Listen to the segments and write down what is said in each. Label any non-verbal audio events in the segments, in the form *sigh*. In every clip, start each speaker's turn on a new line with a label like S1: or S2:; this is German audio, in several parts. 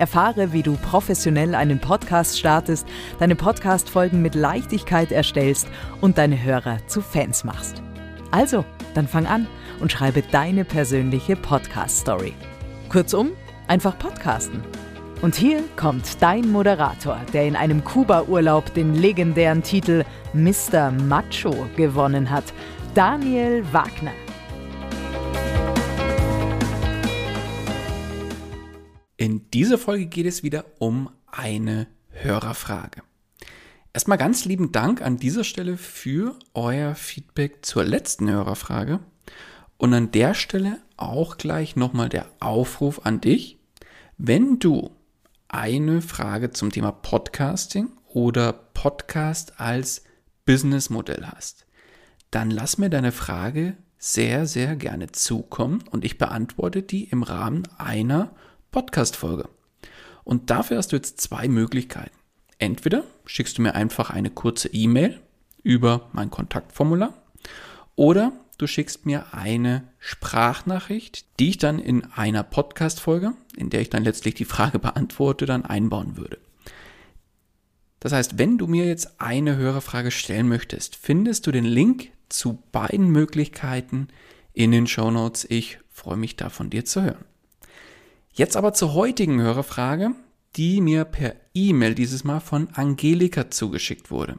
S1: Erfahre, wie du professionell einen Podcast startest, deine Podcast-Folgen mit Leichtigkeit erstellst und deine Hörer zu Fans machst. Also, dann fang an und schreibe deine persönliche Podcast-Story. Kurzum, einfach podcasten. Und hier kommt dein Moderator, der in einem Kuba-Urlaub den legendären Titel Mr. Macho gewonnen hat, Daniel Wagner.
S2: In dieser Folge geht es wieder um eine Hörerfrage. Erstmal ganz lieben Dank an dieser Stelle für euer Feedback zur letzten Hörerfrage. Und an der Stelle auch gleich nochmal der Aufruf an dich. Wenn du eine Frage zum Thema Podcasting oder Podcast als Businessmodell hast, dann lass mir deine Frage sehr, sehr gerne zukommen und ich beantworte die im Rahmen einer Podcast-Folge. Und dafür hast du jetzt zwei Möglichkeiten. Entweder schickst du mir einfach eine kurze E-Mail über mein Kontaktformular oder du schickst mir eine Sprachnachricht, die ich dann in einer Podcast-Folge, in der ich dann letztlich die Frage beantworte, dann einbauen würde. Das heißt, wenn du mir jetzt eine Hörerfrage stellen möchtest, findest du den Link zu beiden Möglichkeiten in den Show Notes. Ich freue mich da von dir zu hören. Jetzt aber zur heutigen Hörerfrage, die mir per E-Mail dieses Mal von Angelika zugeschickt wurde.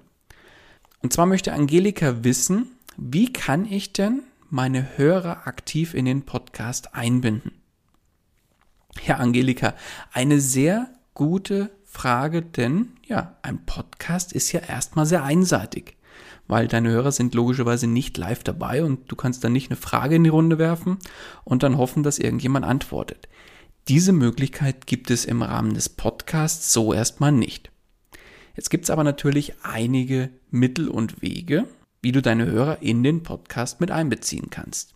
S2: Und zwar möchte Angelika wissen, wie kann ich denn meine Hörer aktiv in den Podcast einbinden? Ja, Angelika, eine sehr gute Frage, denn ja, ein Podcast ist ja erstmal sehr einseitig, weil deine Hörer sind logischerweise nicht live dabei und du kannst dann nicht eine Frage in die Runde werfen und dann hoffen, dass irgendjemand antwortet. Diese Möglichkeit gibt es im Rahmen des Podcasts so erstmal nicht. Jetzt gibt es aber natürlich einige Mittel und Wege, wie du deine Hörer in den Podcast mit einbeziehen kannst.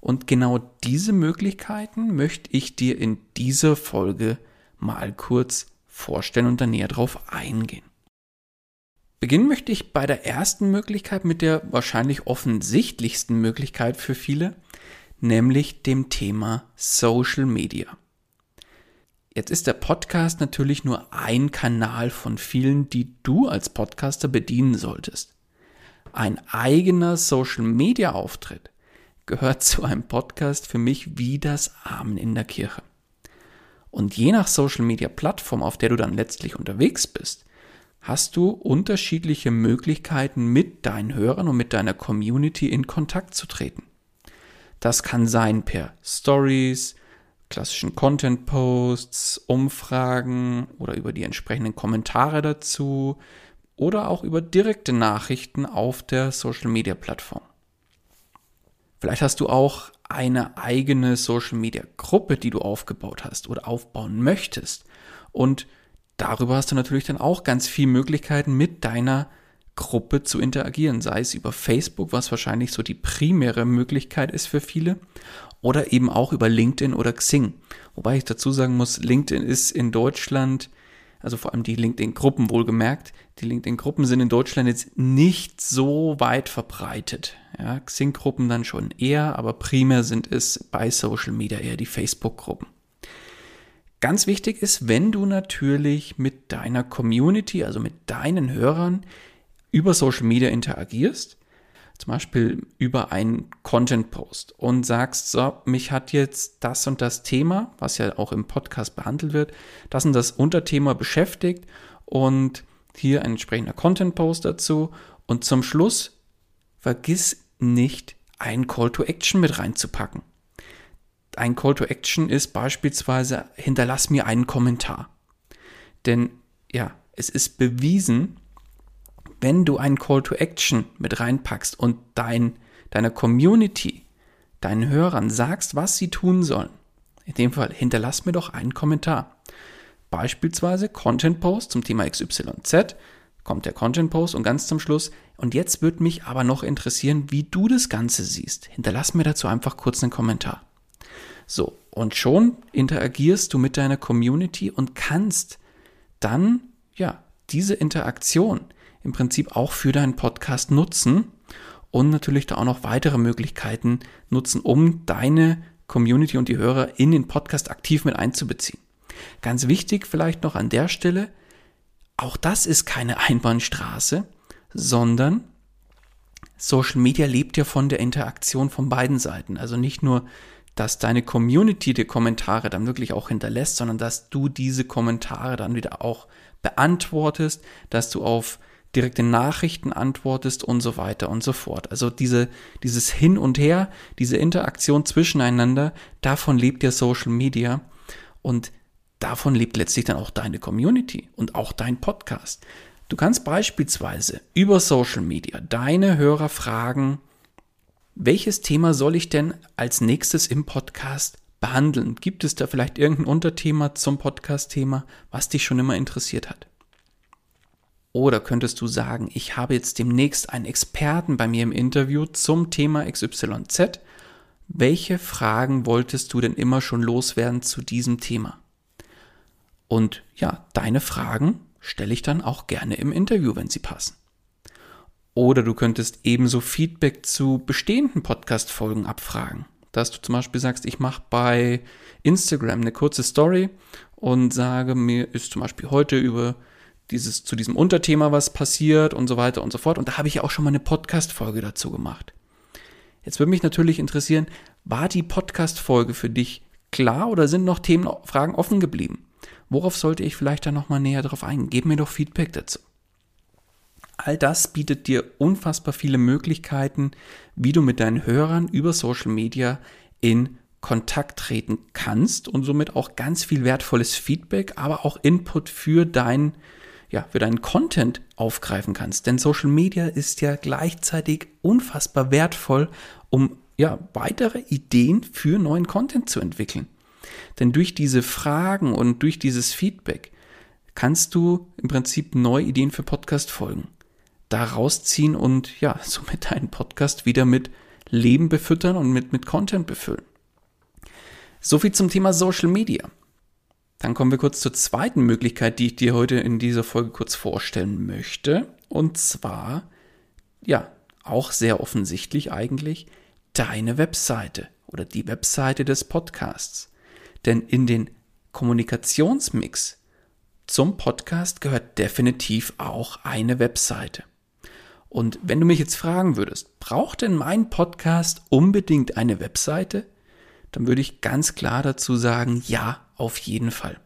S2: Und genau diese Möglichkeiten möchte ich dir in dieser Folge mal kurz vorstellen und dann näher drauf eingehen. Beginnen möchte ich bei der ersten Möglichkeit mit der wahrscheinlich offensichtlichsten Möglichkeit für viele, nämlich dem Thema Social Media. Jetzt ist der Podcast natürlich nur ein Kanal von vielen, die du als Podcaster bedienen solltest. Ein eigener Social-Media-Auftritt gehört *laughs* zu einem Podcast für mich wie das Amen in der Kirche. Und je nach Social-Media-Plattform, auf der du dann letztlich unterwegs bist, hast du unterschiedliche Möglichkeiten, mit deinen Hörern und mit deiner Community in Kontakt zu treten. Das kann sein per Stories, klassischen Content-Posts, Umfragen oder über die entsprechenden Kommentare dazu oder auch über direkte Nachrichten auf der Social-Media-Plattform. Vielleicht hast du auch eine eigene Social-Media-Gruppe, die du aufgebaut hast oder aufbauen möchtest. Und darüber hast du natürlich dann auch ganz viele Möglichkeiten mit deiner Gruppe zu interagieren, sei es über Facebook, was wahrscheinlich so die primäre Möglichkeit ist für viele, oder eben auch über LinkedIn oder Xing. Wobei ich dazu sagen muss, LinkedIn ist in Deutschland also vor allem die LinkedIn-Gruppen wohlgemerkt, die LinkedIn-Gruppen sind in Deutschland jetzt nicht so weit verbreitet. Ja, Xing-Gruppen dann schon eher, aber primär sind es bei Social Media eher die Facebook-Gruppen. Ganz wichtig ist, wenn du natürlich mit deiner Community, also mit deinen Hörern über Social Media interagierst, zum Beispiel über einen Content-Post und sagst, so, mich hat jetzt das und das Thema, was ja auch im Podcast behandelt wird, das und das Unterthema beschäftigt und hier ein entsprechender Content-Post dazu und zum Schluss vergiss nicht, ein Call to Action mit reinzupacken. Ein Call to Action ist beispielsweise, hinterlass mir einen Kommentar. Denn ja, es ist bewiesen, wenn du einen Call to Action mit reinpackst und dein, deiner Community, deinen Hörern sagst, was sie tun sollen, in dem Fall hinterlass mir doch einen Kommentar. Beispielsweise Content Post zum Thema XYZ, kommt der Content Post und ganz zum Schluss, und jetzt würde mich aber noch interessieren, wie du das Ganze siehst. Hinterlass mir dazu einfach kurz einen Kommentar. So, und schon interagierst du mit deiner Community und kannst dann, ja, diese Interaktion, im Prinzip auch für deinen Podcast nutzen und natürlich da auch noch weitere Möglichkeiten nutzen, um deine Community und die Hörer in den Podcast aktiv mit einzubeziehen. Ganz wichtig vielleicht noch an der Stelle, auch das ist keine Einbahnstraße, sondern Social Media lebt ja von der Interaktion von beiden Seiten. Also nicht nur, dass deine Community die Kommentare dann wirklich auch hinterlässt, sondern dass du diese Kommentare dann wieder auch beantwortest, dass du auf direkte Nachrichten antwortest und so weiter und so fort. Also diese, dieses Hin und Her, diese Interaktion zwischeneinander, davon lebt ja Social Media und davon lebt letztlich dann auch deine Community und auch dein Podcast. Du kannst beispielsweise über Social Media deine Hörer fragen, welches Thema soll ich denn als nächstes im Podcast behandeln? Gibt es da vielleicht irgendein Unterthema zum Podcast-Thema, was dich schon immer interessiert hat? Oder könntest du sagen, ich habe jetzt demnächst einen Experten bei mir im Interview zum Thema XYZ. Welche Fragen wolltest du denn immer schon loswerden zu diesem Thema? Und ja, deine Fragen stelle ich dann auch gerne im Interview, wenn sie passen. Oder du könntest ebenso Feedback zu bestehenden Podcast-Folgen abfragen. Dass du zum Beispiel sagst, ich mache bei Instagram eine kurze Story und sage, mir ist zum Beispiel heute über dieses, zu diesem Unterthema was passiert und so weiter und so fort. Und da habe ich ja auch schon mal eine Podcast-Folge dazu gemacht. Jetzt würde mich natürlich interessieren, war die Podcast-Folge für dich klar oder sind noch Themen, Fragen offen geblieben? Worauf sollte ich vielleicht da nochmal näher drauf eingehen? Gib mir doch Feedback dazu. All das bietet dir unfassbar viele Möglichkeiten, wie du mit deinen Hörern über Social Media in Kontakt treten kannst und somit auch ganz viel wertvolles Feedback, aber auch Input für dein ja, für deinen Content aufgreifen kannst. Denn Social Media ist ja gleichzeitig unfassbar wertvoll, um ja, weitere Ideen für neuen Content zu entwickeln. Denn durch diese Fragen und durch dieses Feedback kannst du im Prinzip neue Ideen für Podcast-Folgen da rausziehen und ja, *laughs* somit deinen Podcast wieder mit Leben befüttern und mit, mit Content befüllen. So viel zum Thema Social Media. Dann kommen wir kurz zur zweiten Möglichkeit, die ich dir heute in dieser Folge kurz vorstellen möchte. Und zwar, ja, auch sehr offensichtlich eigentlich, deine Webseite oder die Webseite des Podcasts. Denn in den Kommunikationsmix zum Podcast gehört definitiv auch eine Webseite. Und wenn du mich jetzt fragen würdest, braucht denn mein Podcast unbedingt eine Webseite? Dann würde ich ganz klar dazu sagen, ja, auf jeden Fall.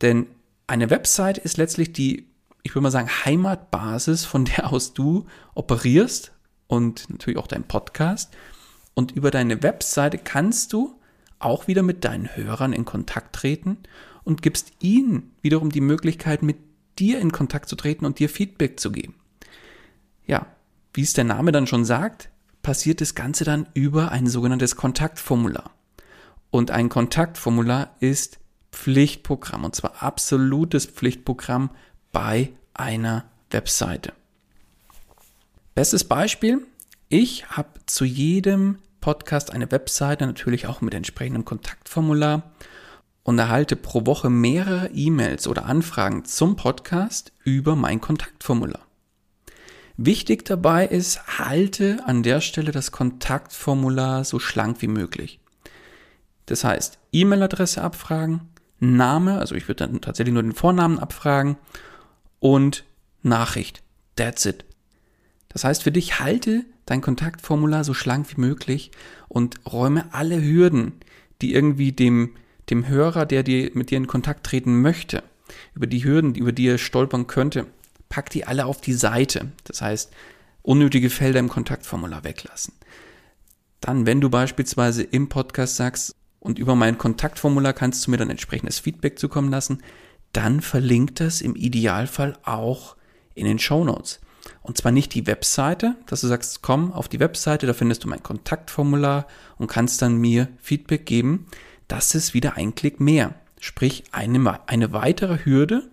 S2: Denn eine Website ist letztlich die, ich würde mal sagen, Heimatbasis, von der aus du operierst und natürlich auch dein Podcast. Und über deine Webseite kannst du auch wieder mit deinen Hörern in Kontakt treten und gibst ihnen wiederum die Möglichkeit, mit dir in Kontakt zu treten und dir Feedback zu geben. Ja, wie es der Name dann schon sagt, passiert das Ganze dann über ein sogenanntes Kontaktformular. Und ein Kontaktformular ist Pflichtprogramm und zwar absolutes Pflichtprogramm bei einer Webseite. Bestes Beispiel, ich habe zu jedem Podcast eine Webseite, natürlich auch mit entsprechendem Kontaktformular. und erhalte pro Woche mehrere E-Mails oder Anfragen zum Podcast über mein Kontaktformular. Wichtig dabei ist, halte an der Stelle das Kontaktformular so schlank wie möglich. Das heißt, E-Mail-Adresse abfragen, Name, also ich würde dann tatsächlich nur den Vornamen abfragen und Nachricht. That's it. Das heißt für dich, halte dein Kontaktformular so schlank wie möglich und räume alle Hürden, die irgendwie dem, dem Hörer, der dir, mit dir in Kontakt treten möchte, über die Hürden, über die er stolpern könnte, pack die alle auf die Seite. Das heißt, unnötige Felder im Kontaktformular weglassen. Dann, wenn du beispielsweise im Podcast sagst, und über mein Kontaktformular kannst du mir dann entsprechendes Feedback zukommen lassen, dann verlinkt das im Idealfall auch in den Show Notes. Und zwar nicht die Webseite, dass du sagst, komm auf die Webseite, da findest du mein Kontaktformular und kannst dann mir Feedback geben. Das ist wieder ein Klick mehr. Sprich, eine, eine weitere Hürde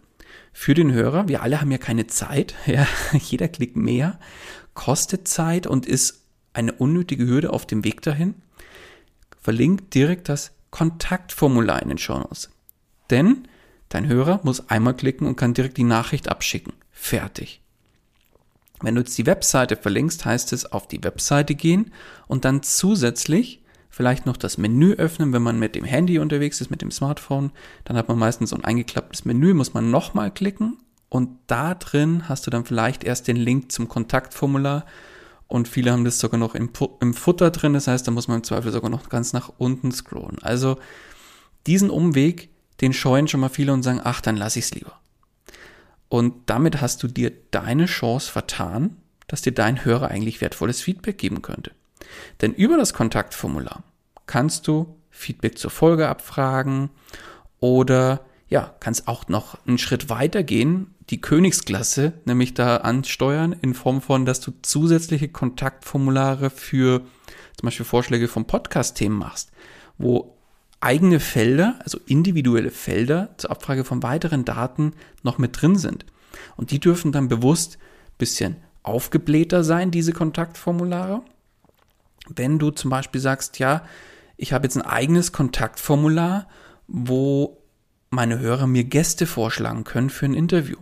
S2: für den Hörer. Wir alle haben ja keine Zeit. *laughs* Ja, jeder Klick mehr kostet Zeit und ist eine unnötige Hürde auf dem Weg dahin. Verlinkt direkt das Kontaktformular in den Show Notes. Denn dein Hörer muss einmal klicken und kann direkt die Nachricht abschicken. Fertig. Wenn du jetzt die Webseite verlinkst, heißt es auf die Webseite gehen und dann zusätzlich vielleicht noch das Menü öffnen, wenn man mit dem Handy unterwegs ist, mit dem Smartphone. Dann hat man meistens so ein eingeklapptes Menü, muss man nochmal klicken und da drin hast du dann vielleicht erst den Link zum Kontaktformular und viele haben das sogar noch im, im Futter drin, das heißt, da muss man im Zweifel sogar noch ganz nach unten scrollen. Also diesen Umweg, den scheuen schon mal viele und sagen, ach, dann lass ich's lieber. Und damit hast du dir deine Chance vertan, dass dir dein Hörer eigentlich wertvolles Feedback geben könnte. Denn über das Kontaktformular kannst du Feedback zur Folge abfragen oder ja, kannst auch noch einen Schritt weiter gehen, die Königsklasse nämlich da ansteuern in Form von, dass du zusätzliche Kontaktformulare für zum Beispiel Vorschläge von Podcast-Themen machst, wo eigene Felder, also individuelle Felder zur Abfrage von weiteren Daten noch mit drin sind. Und die dürfen dann bewusst bisschen aufgeblähter sein, diese Kontaktformulare. Wenn du zum Beispiel sagst, ja, ich habe jetzt ein eigenes Kontaktformular, wo meine Hörer mir Gäste vorschlagen können für ein Interview.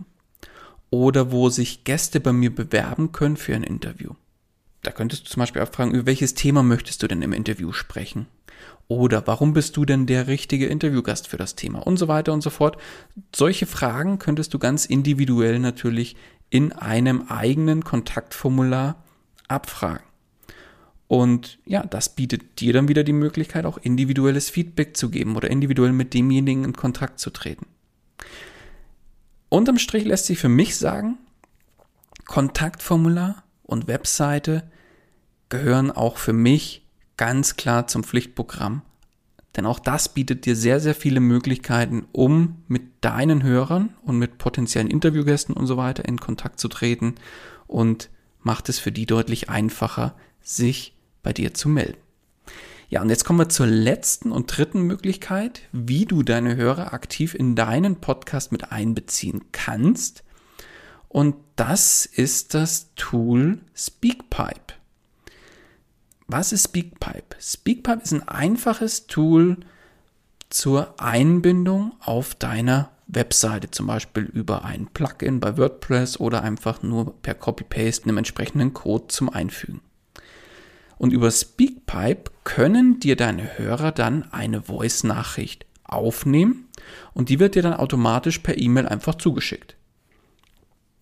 S2: Oder wo sich Gäste bei mir bewerben können für ein Interview. Da könntest du zum Beispiel auch fragen, über welches Thema möchtest du denn im Interview sprechen? Oder warum bist du denn der richtige Interviewgast für das Thema? Und so weiter und so fort. Solche Fragen könntest du ganz individuell natürlich in einem eigenen Kontaktformular abfragen. Und ja, das bietet dir dann wieder die Möglichkeit, auch individuelles Feedback zu geben oder individuell mit demjenigen in Kontakt zu treten. Unterm Strich lässt sich für mich sagen, Kontaktformular und Webseite gehören auch für mich ganz klar zum Pflichtprogramm. Denn auch das bietet dir sehr, sehr viele Möglichkeiten, um mit deinen Hörern und mit potenziellen Interviewgästen und so weiter in Kontakt zu treten und macht es für die deutlich einfacher, sich bei dir zu melden. Ja, und jetzt kommen wir zur letzten und dritten Möglichkeit, wie du deine Hörer aktiv in deinen Podcast mit einbeziehen kannst. Und das ist das Tool Speakpipe. Was ist Speakpipe? Speakpipe ist ein einfaches Tool zur Einbindung auf deiner Webseite, zum Beispiel über ein Plugin bei WordPress oder einfach nur per Copy-Paste einem entsprechenden Code zum Einfügen. Und über Speakpipe können dir deine Hörer dann eine Voice-Nachricht aufnehmen und die wird dir dann automatisch per E-Mail einfach zugeschickt.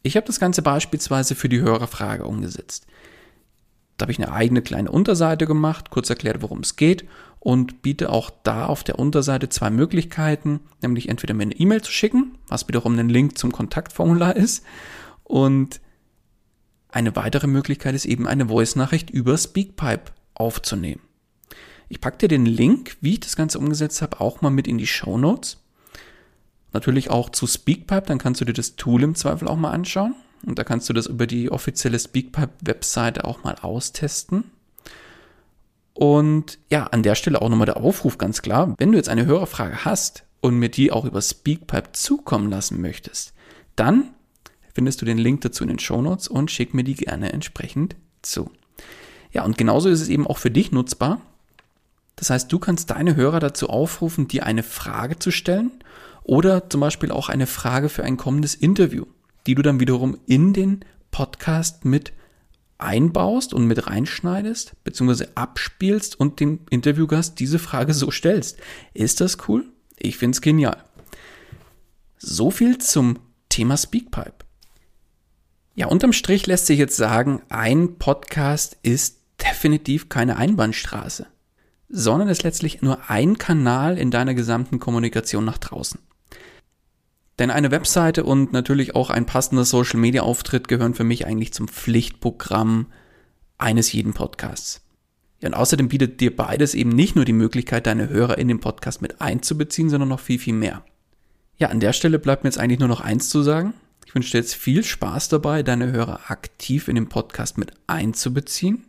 S2: Ich habe das Ganze beispielsweise für die Hörerfrage umgesetzt. Da habe ich eine eigene kleine Unterseite gemacht, kurz erklärt, worum es geht und biete auch da auf der Unterseite zwei Möglichkeiten, nämlich entweder mir eine E-Mail zu schicken, was wiederum ein Link zum Kontaktformular *laughs* ist, und eine weitere Möglichkeit ist eben eine Voice-Nachricht über Speakpipe aufzunehmen. Ich packe dir den Link, wie ich das Ganze umgesetzt habe, auch mal mit in die Show Notes. Natürlich auch zu Speakpipe, dann kannst du dir das Tool im Zweifel auch mal anschauen. Und da kannst du das über die offizielle Speakpipe-Webseite auch mal austesten. Und ja, an der Stelle auch nochmal der Aufruf ganz klar. Wenn du jetzt eine Hörerfrage hast und mir die auch über Speakpipe zukommen lassen möchtest, dann findest du den Link dazu in den Shownotes und schick mir die gerne entsprechend zu. Ja, und genauso ist es eben auch für dich nutzbar. Das heißt, du kannst deine Hörer dazu aufrufen, dir eine Frage zu stellen oder zum Beispiel auch eine Frage für ein kommendes Interview, die du dann wiederum in den Podcast mit einbaust und mit reinschneidest, beziehungsweise abspielst und dem Interviewgast diese Frage so stellst. Ist das cool? Ich finde es genial. So viel zum Thema Speakpipe. Ja, unterm Strich lässt sich jetzt sagen, ein Podcast ist definitiv keine Einbahnstraße, sondern ist letztlich nur ein Kanal in deiner gesamten Kommunikation nach draußen. Denn eine Webseite und natürlich auch ein passender Social Media Auftritt gehören für mich eigentlich zum Pflichtprogramm eines jeden Podcasts. Ja, und außerdem bietet dir beides eben nicht nur die Möglichkeit, deine Hörer in den Podcast mit einzubeziehen, sondern noch viel, viel mehr. Ja, an der Stelle bleibt mir jetzt eigentlich nur noch eins zu sagen. Ich wünsche dir jetzt viel Spaß dabei, deine Hörer aktiv in den Podcast mit einzubeziehen.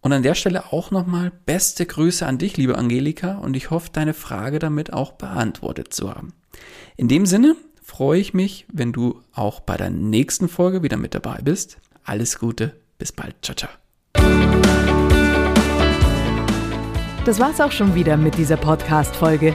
S2: Und an der Stelle auch nochmal beste Grüße an dich, liebe Angelika, und ich hoffe, deine Frage damit auch beantwortet zu haben. In dem Sinne freue ich mich, wenn du auch bei der nächsten Folge wieder mit dabei bist. Alles Gute, bis bald, ciao, ciao.
S1: Das war's auch schon wieder mit dieser Podcast-Folge.